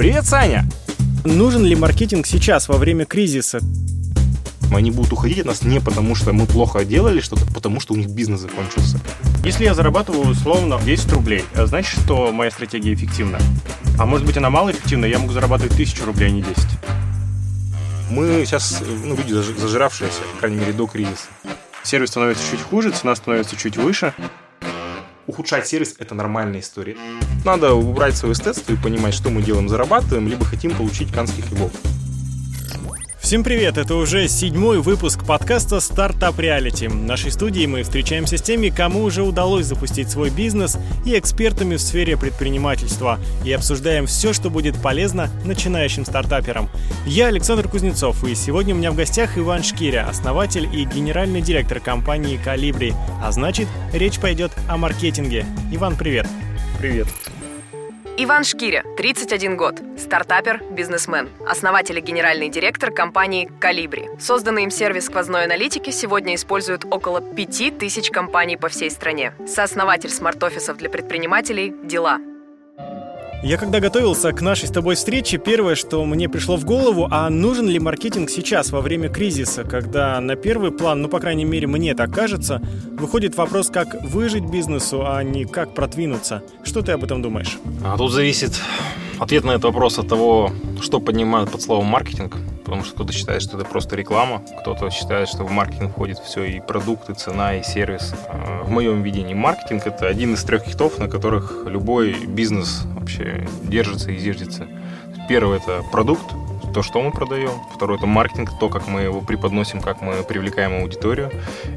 Привет, Саня! Нужен ли маркетинг сейчас, во время кризиса? Они будут уходить от нас не потому, что мы плохо делали что-то, а потому что у них бизнес закончился. Если я зарабатываю условно 10 рублей, а значит, что моя стратегия эффективна. А может быть, она малоэффективна, я могу зарабатывать 1000 рублей, а не 10. Мы сейчас, ну, люди зажиравшиеся, по крайней мере, до кризиса. Сервис становится чуть хуже, цена становится чуть выше. Ухудшать сервис – это нормальная история. Надо убрать свое эстетство и понимать, что мы делаем, зарабатываем, либо хотим получить канских львов. Всем привет! Это уже седьмой выпуск подкаста «Стартап Реалити». В нашей студии мы встречаемся с теми, кому уже удалось запустить свой бизнес и экспертами в сфере предпринимательства и обсуждаем все, что будет полезно начинающим стартаперам. Я Александр Кузнецов, и сегодня у меня в гостях Иван Шкиря, основатель и генеральный директор компании «Калибри», а значит, речь пойдет о маркетинге. Иван, привет! Привет! Иван Шкиря, 31 год, стартапер, бизнесмен, основатель и генеральный директор компании «Калибри». Созданный им сервис сквозной аналитики сегодня используют около 5000 компаний по всей стране. Сооснователь смарт-офисов для предпринимателей «Дела». Я когда готовился к нашей с тобой встрече, первое, что мне пришло в голову, а нужен ли маркетинг сейчас, во время кризиса, когда на первый план, ну, по крайней мере, мне так кажется, выходит вопрос, как выжить бизнесу, а не как продвинуться. Что ты об этом думаешь? А тут зависит ответ на этот вопрос от того, что поднимают под словом маркетинг потому что кто-то считает, что это просто реклама, кто-то считает, что в маркетинг входит все и продукты, цена, и сервис. А в моем видении маркетинг – это один из трех китов, на которых любой бизнес вообще держится и зиждется. Первый – это продукт, то, что мы продаем. Второе – это маркетинг, то, как мы его преподносим, как мы привлекаем аудиторию.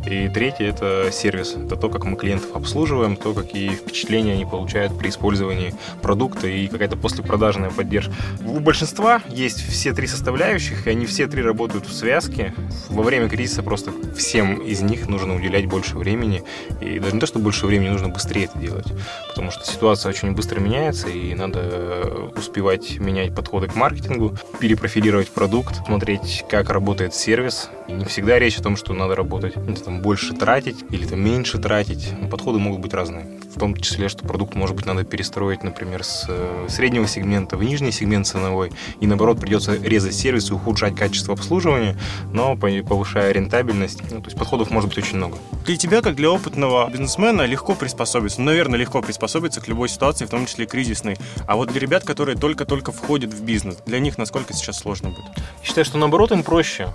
И третье – это сервис. Это то, как мы клиентов обслуживаем, то, какие впечатления они получают при использовании продукта и какая-то послепродажная поддержка. У большинства есть все три составляющих, и они все три работают в связке. Во время кризиса просто всем из них нужно уделять больше времени. И даже не то, что больше времени, нужно быстрее это делать. Потому что ситуация очень быстро меняется, и надо успевать менять подходы к маркетингу, перепро профилировать продукт, смотреть, как работает сервис. И не всегда речь о том, что надо работать, ну, там, больше тратить или там, меньше тратить. Подходы могут быть разные в том числе, что продукт, может быть, надо перестроить, например, с э, среднего сегмента в нижний сегмент ценовой, и наоборот придется резать сервис и ухудшать качество обслуживания, но повышая рентабельность. Ну, то есть подходов может быть очень много. Для тебя, как для опытного бизнесмена, легко приспособиться. Ну, наверное, легко приспособиться к любой ситуации, в том числе кризисной. А вот для ребят, которые только-только входят в бизнес, для них насколько сейчас сложно будет? считаю, что наоборот им проще.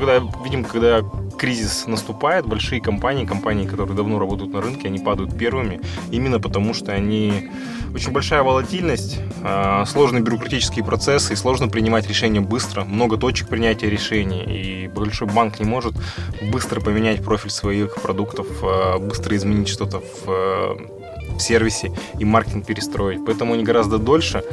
А, когда видим, когда кризис наступает, большие компании, компании, которые давно работают на рынке, они падают первыми, именно потому что они очень большая волатильность, а, сложные бюрократические процессы, и сложно принимать решения быстро, много точек принятия решений, и большой банк не может быстро поменять профиль своих продуктов, а, быстро изменить что-то в в сервисе и маркетинг перестроить. Поэтому они гораздо дольше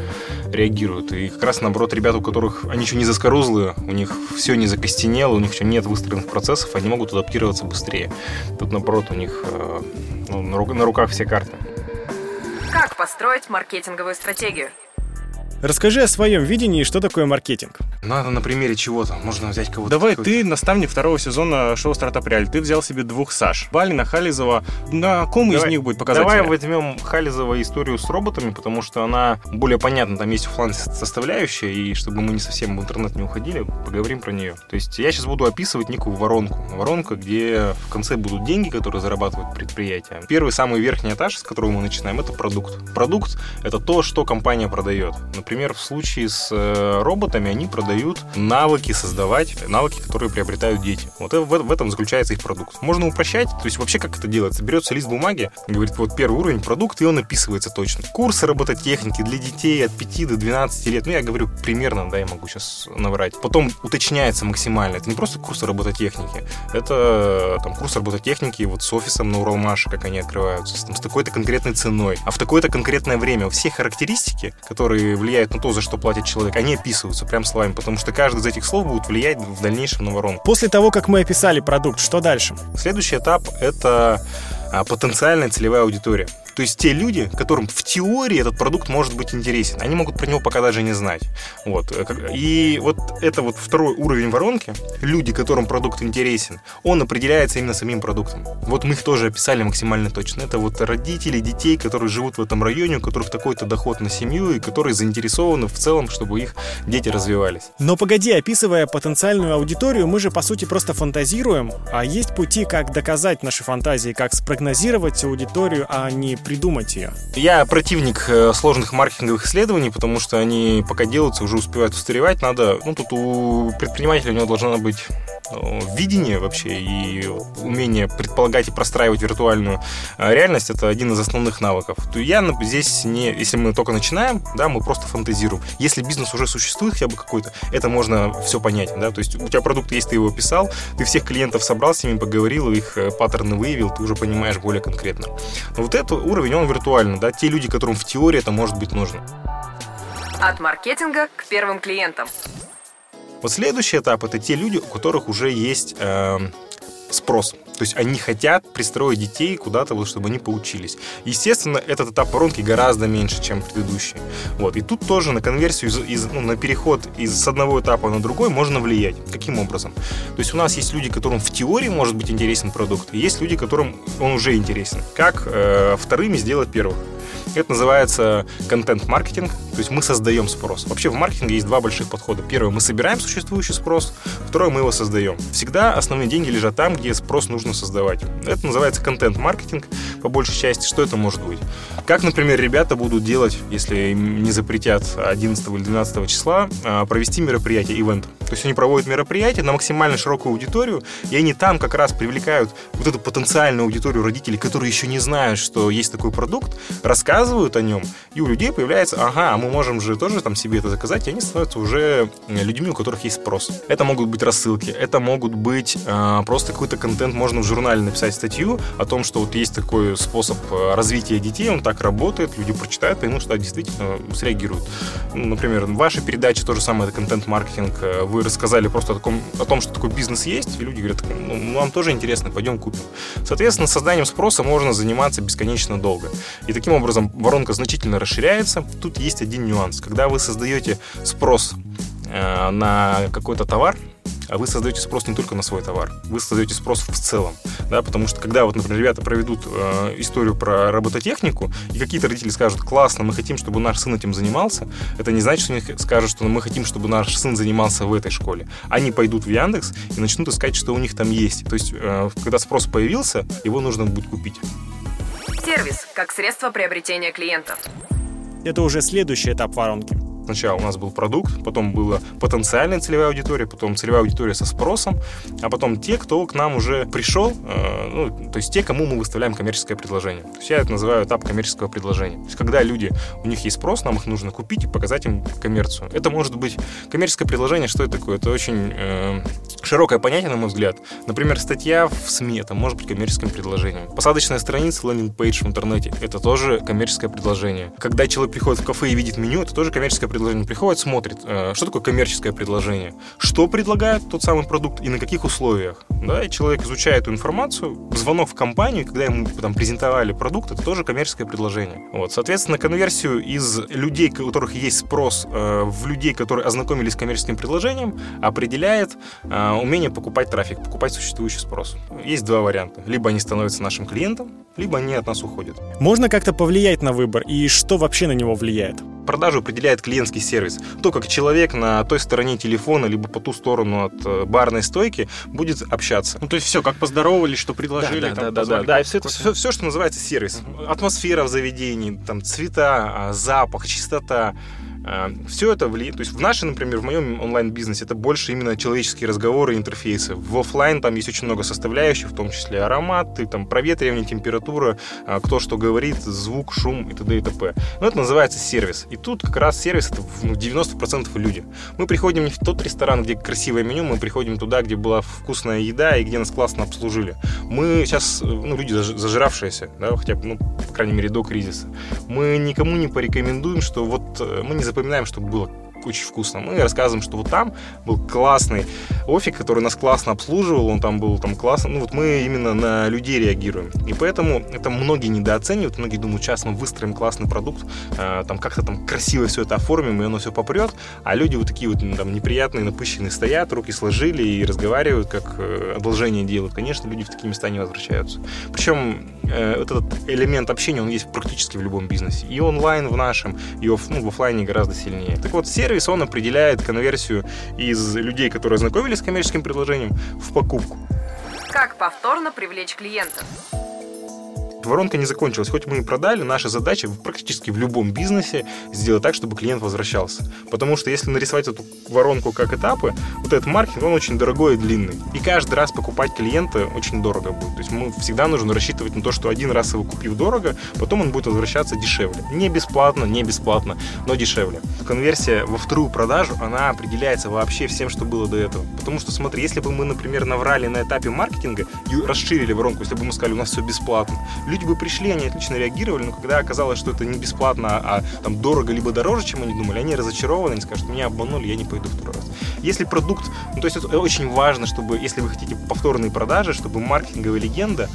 реагируют. И как раз наоборот, ребята, у которых они еще не заскорузлые, у них все не закостенело, у них еще нет выстроенных процессов, они могут адаптироваться быстрее. Тут наоборот, у них э, ну, на руках все карты. Как построить маркетинговую стратегию? Расскажи о своем видении, что такое маркетинг. Надо на примере чего-то. Можно взять кого-то. Давай, ты наставник второго сезона шоу «Стартап Реаль». Ты взял себе двух Саш. Балина, Хализова. На ком давай, из них будет показать? Давай возьмем Хализова историю с роботами, потому что она более понятна. Там есть офлайн составляющая, и чтобы мы не совсем в интернет не уходили, поговорим про нее. То есть я сейчас буду описывать некую воронку. Воронка, где в конце будут деньги, которые зарабатывают предприятие. Первый, самый верхний этаж, с которого мы начинаем, это продукт. Продукт — это то, что компания продает например, в случае с э, роботами они продают навыки создавать, навыки, которые приобретают дети. Вот в, в этом заключается их продукт. Можно упрощать, то есть вообще как это делается? Берется лист бумаги, говорит, вот первый уровень продукт, и он описывается точно. Курсы робототехники для детей от 5 до 12 лет. Ну, я говорю примерно, да, я могу сейчас наврать. Потом уточняется максимально. Это не просто курсы робототехники, это там курс робототехники вот с офисом на Уралмаше, как они открываются, там, с такой-то конкретной ценой, а в такое-то конкретное время. Все характеристики, которые влияют влияют на то, за что платит человек, они описываются прям словами, потому что каждый из этих слов будет влиять в дальнейшем на воронку. После того, как мы описали продукт, что дальше? Следующий этап — это а, потенциальная целевая аудитория. То есть те люди, которым в теории этот продукт может быть интересен, они могут про него пока даже не знать. Вот. И вот это вот второй уровень воронки, люди, которым продукт интересен, он определяется именно самим продуктом. Вот мы их тоже описали максимально точно. Это вот родители детей, которые живут в этом районе, у которых такой-то доход на семью и которые заинтересованы в целом, чтобы их дети развивались. Но погоди, описывая потенциальную аудиторию, мы же по сути просто фантазируем, а есть пути, как доказать наши фантазии, как спрогнозировать аудиторию, а не придумать ее. Я противник э, сложных маркетинговых исследований, потому что они пока делаются, уже успевают устаревать. Надо, ну тут у предпринимателя у него должна быть э, видение вообще и умение предполагать и простраивать виртуальную э, реальность это один из основных навыков. То я здесь не, если мы только начинаем, да, мы просто фантазируем. Если бизнес уже существует хотя бы какой-то, это можно все понять, да, то есть у тебя продукт есть, ты его писал, ты всех клиентов собрал, с ними поговорил, их паттерны выявил, ты уже понимаешь более конкретно. Но вот этот уровень, он виртуальный, да, те люди, которым в теории это может быть нужно. От маркетинга к первым клиентам. Вот следующий этап это те люди, у которых уже есть э, спрос. То есть они хотят пристроить детей куда-то, вот, чтобы они поучились. Естественно, этот этап воронки гораздо меньше, чем предыдущий. Вот. И тут тоже на конверсию, из, из, ну, на переход из с одного этапа на другой можно влиять. Каким образом? То есть у нас есть люди, которым в теории может быть интересен продукт, и есть люди, которым он уже интересен. Как э, вторыми сделать первых? Это называется контент-маркетинг, то есть мы создаем спрос. Вообще в маркетинге есть два больших подхода. Первый, мы собираем существующий спрос, второй, мы его создаем. Всегда основные деньги лежат там, где спрос нужно создавать. Это называется контент-маркетинг по большей части. Что это может быть? Как, например, ребята будут делать, если им не запретят 11 или 12 числа, а, провести мероприятие, ивент. То есть они проводят мероприятие на максимально широкую аудиторию, и они там как раз привлекают вот эту потенциальную аудиторию родителей, которые еще не знают, что есть такой продукт, рассказывают о нем, и у людей появляется, ага, а мы можем же тоже там себе это заказать, и они становятся уже людьми, у которых есть спрос. Это могут быть рассылки, это могут быть э, просто какой-то контент, можно в журнале написать статью о том, что вот есть такой способ а, развития детей, он так работает, люди прочитают, поймут, что действительно среагируют. Ну, например, ваша передача тоже самое, это контент-маркетинг, вы вы рассказали просто о, таком, о том, что такой бизнес есть, и люди говорят, ну, нам тоже интересно, пойдем купим. Соответственно, созданием спроса можно заниматься бесконечно долго. И таким образом воронка значительно расширяется. Тут есть один нюанс. Когда вы создаете спрос э, на какой-то товар, а вы создаете спрос не только на свой товар, вы создаете спрос в целом, да, потому что когда вот, например, ребята проведут э, историю про робототехнику, и какие-то родители скажут, классно, мы хотим, чтобы наш сын этим занимался, это не значит, что они скажут, что мы хотим, чтобы наш сын занимался в этой школе. Они пойдут в Яндекс и начнут искать, что у них там есть. То есть, э, когда спрос появился, его нужно будет купить. Сервис как средство приобретения клиентов. Это уже следующий этап воронки. Сначала у нас был продукт, потом была потенциальная целевая аудитория, потом целевая аудитория со спросом, а потом те, кто к нам уже пришел, э, ну, то есть те, кому мы выставляем коммерческое предложение. То есть я это называю этап коммерческого предложения. То есть когда люди, у них есть спрос, нам их нужно купить и показать им коммерцию. Это может быть коммерческое предложение, что это такое? Это очень э, широкое понятие, на мой взгляд. Например, статья в СМИ, это может быть коммерческим предложением. Посадочная страница, лендинг-пейдж в интернете, это тоже коммерческое предложение. Когда человек приходит в кафе и видит меню, это тоже коммерческое предложение предложение приходит, смотрит, э, что такое коммерческое предложение, что предлагает тот самый продукт и на каких условиях. Да, и человек изучает эту информацию, звонок в компанию, когда ему там презентовали продукт, это тоже коммерческое предложение. Вот, соответственно, конверсию из людей, у которых есть спрос, э, в людей, которые ознакомились с коммерческим предложением, определяет э, умение покупать трафик, покупать существующий спрос. Есть два варианта. Либо они становятся нашим клиентом, либо они от нас уходят. Можно как-то повлиять на выбор и что вообще на него влияет? Продажу определяет клиентский сервис. То, как человек на той стороне телефона, либо по ту сторону от э, барной стойки будет общаться. Ну, то есть все, как поздоровались, что предложили. Да, да, да, да, да, все, это, все, все, что называется сервис. Атмосфера в заведении, там, цвета, а, запах, чистота. А, Все это влияет. То есть в нашей, например, в моем онлайн-бизнесе это больше именно человеческие разговоры и интерфейсы. В офлайн там есть очень много составляющих, в том числе ароматы, там проветривание, температура, а, кто что говорит, звук, шум и т.д. и т.п. Но это называется сервис. И тут как раз сервис это ну, 90% люди. Мы приходим не в тот ресторан, где красивое меню, мы приходим туда, где была вкусная еда и где нас классно обслужили. Мы сейчас, ну, люди зажиравшиеся, да, хотя бы, ну, по крайней мере, до кризиса. Мы никому не порекомендуем, что вот э, мы не запоминаем, чтобы было очень вкусно. Мы рассказываем, что вот там был классный офик, который нас классно обслуживал, он там был там классно. Ну вот мы именно на людей реагируем. И поэтому это многие недооценивают, многие думают, сейчас мы выстроим классный продукт, э, там как-то там красиво все это оформим, и оно все попрет, а люди вот такие вот там неприятные, напыщенные стоят, руки сложили и разговаривают, как э, одолжение делают. Конечно, люди в такие места не возвращаются. Причем э, вот этот элемент общения, он есть практически в любом бизнесе. И онлайн в нашем, и оф, ну, в офлайне гораздо сильнее. Так вот, сервис, он определяет конверсию из людей, которые ознакомились с коммерческим предложением, в покупку. Как повторно привлечь клиентов? Воронка не закончилась. Хоть мы и продали, наша задача практически в любом бизнесе сделать так, чтобы клиент возвращался. Потому что если нарисовать эту воронку как этапы, вот этот маркетинг, он очень дорогой и длинный. И каждый раз покупать клиента очень дорого будет. То есть мы всегда нужно рассчитывать на то, что один раз его купив дорого, потом он будет возвращаться дешевле. Не бесплатно, не бесплатно, но дешевле. Конверсия во вторую продажу, она определяется вообще всем, что было до этого. Потому что, смотри, если бы мы, например, наврали на этапе маркетинга и расширили воронку, если бы мы сказали, у нас все бесплатно, люди бы пришли, они отлично реагировали, но когда оказалось, что это не бесплатно, а там дорого либо дороже, чем они думали, они разочарованы, они скажут, меня обманули, я не пойду второй раз. Если продукт, ну то есть это очень важно, чтобы, если вы хотите повторные продажи, чтобы маркетинговая легенда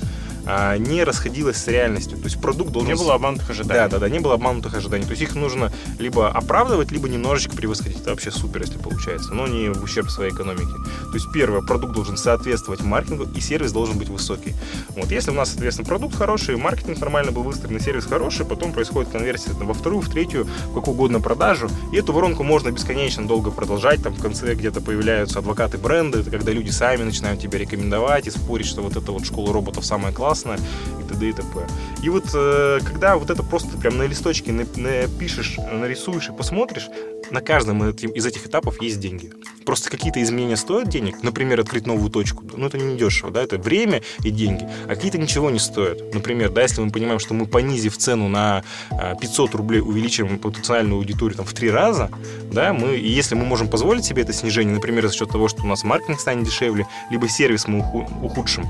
не расходилась с реальностью. То есть продукт должен... Не было обманутых ожиданий. Да, да, да, не было обманутых ожиданий. То есть их нужно либо оправдывать, либо немножечко превосходить. Это вообще супер, если получается, но не в ущерб своей экономике. То есть первое, продукт должен соответствовать маркетингу, и сервис должен быть высокий. Вот если у нас, соответственно, продукт хороший, маркетинг нормально был выстроен, сервис хороший, потом происходит конверсия во вторую, в третью, в какую угодно продажу, и эту воронку можно бесконечно долго продолжать, там в конце где-то появляются адвокаты бренда, это когда люди сами начинают тебя рекомендовать и спорить, что вот эта вот школа роботов самая классная, и т.д. и т.п. И вот э, когда вот это просто прям на листочке напишешь, нарисуешь и посмотришь, на каждом из этих этапов есть деньги. Просто какие-то изменения стоят денег. Например, открыть новую точку. Ну, это не дешево, да, это время и деньги. А какие-то ничего не стоят. Например, да, если мы понимаем, что мы, понизив цену на 500 э, рублей, увеличим потенциальную аудиторию там, в три раза, да, мы, и если мы можем позволить себе это снижение, например, за счет того, что у нас маркетинг станет дешевле, либо сервис мы ухудшим,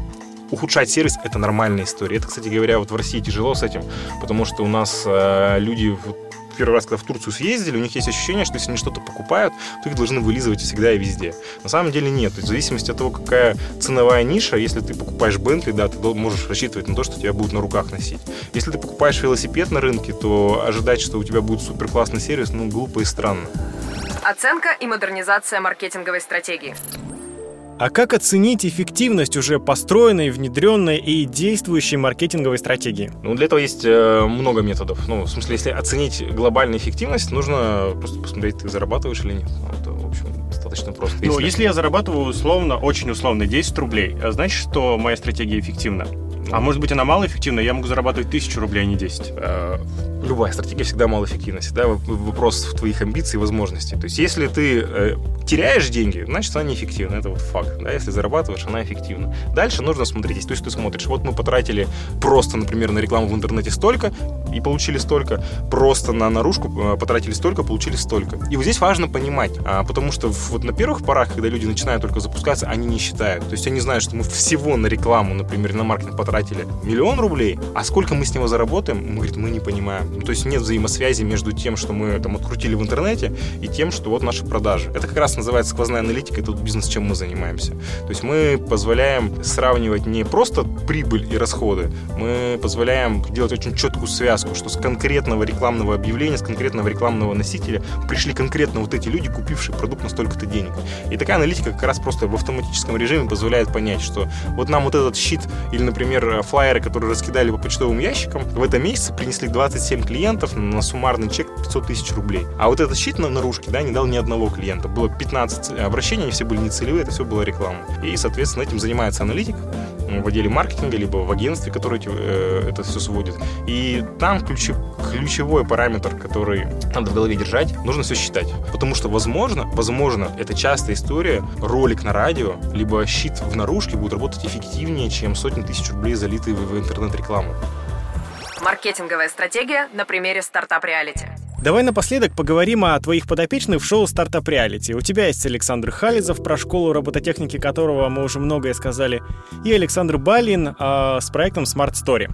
ухудшать сервис это нормальная история. Это, кстати говоря, вот в России тяжело с этим, потому что у нас э, люди вот, первый раз, когда в Турцию съездили, у них есть ощущение, что если они что-то покупают, то их должны вылизывать всегда и везде. На самом деле нет. То есть в зависимости от того, какая ценовая ниша, если ты покупаешь Бентли, да, ты можешь рассчитывать на то, что тебя будут на руках носить. Если ты покупаешь велосипед на рынке, то ожидать, что у тебя будет супер классный сервис, ну, глупо и странно. Оценка и модернизация маркетинговой стратегии. А как оценить эффективность уже построенной, внедренной и действующей маркетинговой стратегии? Ну, для этого есть э, много методов. Ну, в смысле, если оценить глобальную эффективность, нужно просто посмотреть, ты зарабатываешь или нет. Ну, это, в общем, достаточно просто. Ну, если... если я зарабатываю условно, очень условно 10 рублей, а значит, что моя стратегия эффективна? А может быть, она малоэффективна, я могу зарабатывать тысячу рублей, а не 10? Любая стратегия всегда малоэффективна. Всегда вопрос в твоих амбиций и возможностей. То есть, если ты э, теряешь деньги, значит, она неэффективна. Это вот факт. Да? Если зарабатываешь, она эффективна. Дальше нужно смотреть. То есть, ты смотришь, вот мы потратили просто, например, на рекламу в интернете столько и получили столько. Просто на наружку э, потратили столько, получили столько. И вот здесь важно понимать, а, потому что вот на первых порах, когда люди начинают только запускаться, они не считают. То есть, они знают, что мы всего на рекламу, например, на маркетинг потратили миллион рублей, а сколько мы с него заработаем, мы, говорит, мы не понимаем. Ну, то есть нет взаимосвязи между тем, что мы там открутили в интернете, и тем, что вот наши продажи. Это как раз называется сквозная аналитика, это бизнес, чем мы занимаемся. То есть мы позволяем сравнивать не просто прибыль и расходы, мы позволяем делать очень четкую связку, что с конкретного рекламного объявления, с конкретного рекламного носителя пришли конкретно вот эти люди, купившие продукт на столько-то денег. И такая аналитика как раз просто в автоматическом режиме позволяет понять, что вот нам вот этот щит или, например, флайеры, которые раскидали по почтовым ящикам, в этом месяце принесли 27 клиентов на суммарный чек 500 тысяч рублей. А вот этот щит на наружке, да, не дал ни одного клиента. Было 15 обращений, они все были нецелевые, это все было реклама. И, соответственно, этим занимается аналитик в отделе маркетинга, либо в агентстве, которое э, это все сводит. И там ключи, ключевой параметр, который надо в голове держать, нужно все считать. Потому что, возможно, возможно, это частая история, ролик на радио, либо щит в наружке будет работать эффективнее, чем сотни тысяч рублей, залитые в интернет-рекламу. Маркетинговая стратегия на примере стартап-реалити. Давай напоследок поговорим о твоих подопечных в шоу «Стартап Реалити». У тебя есть Александр Хализов, про школу робототехники которого мы уже многое сказали, и Александр Балин а, с проектом Smart Story.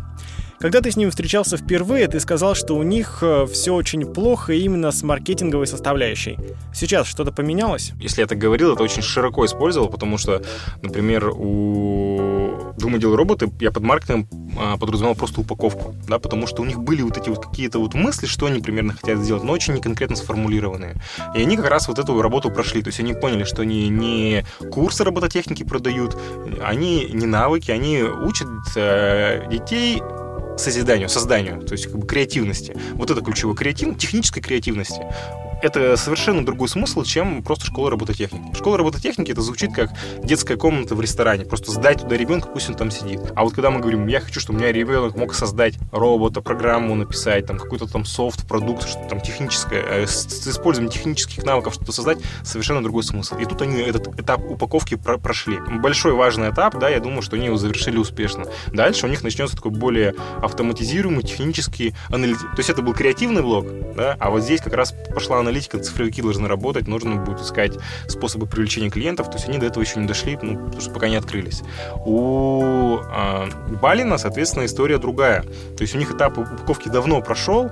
Когда ты с ними встречался впервые, ты сказал, что у них э, все очень плохо именно с маркетинговой составляющей. Сейчас что-то поменялось? Если я так говорил, это очень широко использовал, потому что, например, у Думы дел роботы я под маркетингом а, подразумевал просто упаковку, да, потому что у них были вот эти вот какие-то вот мысли, что они примерно хотят сделать, но очень неконкретно сформулированные. И они как раз вот эту работу прошли, то есть они поняли, что они не курсы робототехники продают, они не навыки, они учат э, детей созиданию, созданию, то есть как бы креативности. Вот это ключевое креативность, технической креативности это совершенно другой смысл, чем просто школа робототехники. Школа робототехники это звучит как детская комната в ресторане. Просто сдать туда ребенка, пусть он там сидит. А вот когда мы говорим, я хочу, чтобы у меня ребенок мог создать робота, программу написать, там какой-то там софт, продукт, что-то там техническое, э, с, использованием технических навыков что-то создать, совершенно другой смысл. И тут они этот этап упаковки про прошли. Большой важный этап, да, я думаю, что они его завершили успешно. Дальше у них начнется такой более автоматизируемый, технический анализ. То есть это был креативный блок, да, а вот здесь как раз пошла аналитика, цифровики должны работать, нужно будет искать способы привлечения клиентов, то есть они до этого еще не дошли, ну, потому что пока не открылись. У э, Балина, соответственно, история другая. То есть у них этап упаковки давно прошел,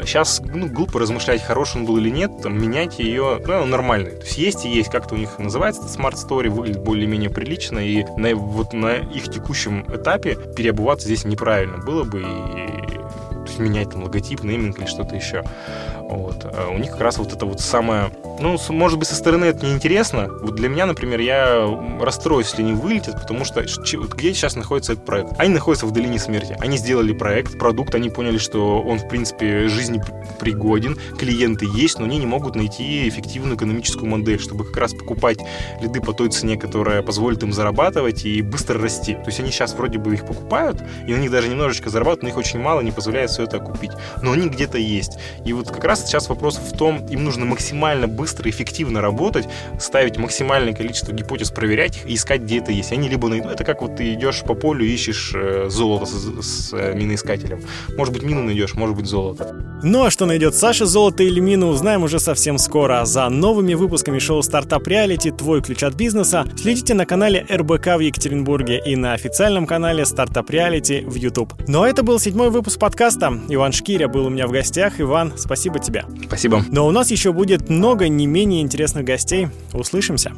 Сейчас ну, глупо размышлять, хороший он был или нет, там, менять ее, ну, нормальный. То есть есть и есть, как-то у них называется, Smart Story, выглядит более-менее прилично, и на, вот на их текущем этапе переобуваться здесь неправильно было бы, и менять там логотип, нейминг или что-то еще. Вот. А у них как раз вот это вот самое... Ну, может быть, со стороны это неинтересно. Вот для меня, например, я расстроюсь, если не вылетят, потому что вот где сейчас находится этот проект? Они находятся в долине смерти. Они сделали проект, продукт, они поняли, что он, в принципе, жизни пригоден, клиенты есть, но они не могут найти эффективную экономическую модель, чтобы как раз покупать лиды по той цене, которая позволит им зарабатывать и быстро расти. То есть они сейчас вроде бы их покупают, и на них даже немножечко зарабатывают, но их очень мало, не позволяет все это купить. Но они где-то есть. И вот как раз сейчас вопрос в том, им нужно максимально быстро, эффективно работать, ставить максимальное количество гипотез, проверять их и искать, где это есть. Они либо найдут... Это как вот ты идешь по полю, ищешь э, золото с, с э, миноискателем. Может быть, мину найдешь, может быть, золото. Ну а что найдет Саша, золото или мину, узнаем уже совсем скоро. За новыми выпусками шоу «Стартап Реалити. Твой ключ от бизнеса» следите на канале РБК в Екатеринбурге и на официальном канале «Стартап Реалити» в YouTube. Ну а это был седьмой выпуск подкаста. Иван Шкиря был у меня в гостях. Иван, спасибо тебе. Спасибо. Но у нас еще будет много не менее интересных гостей. Услышимся.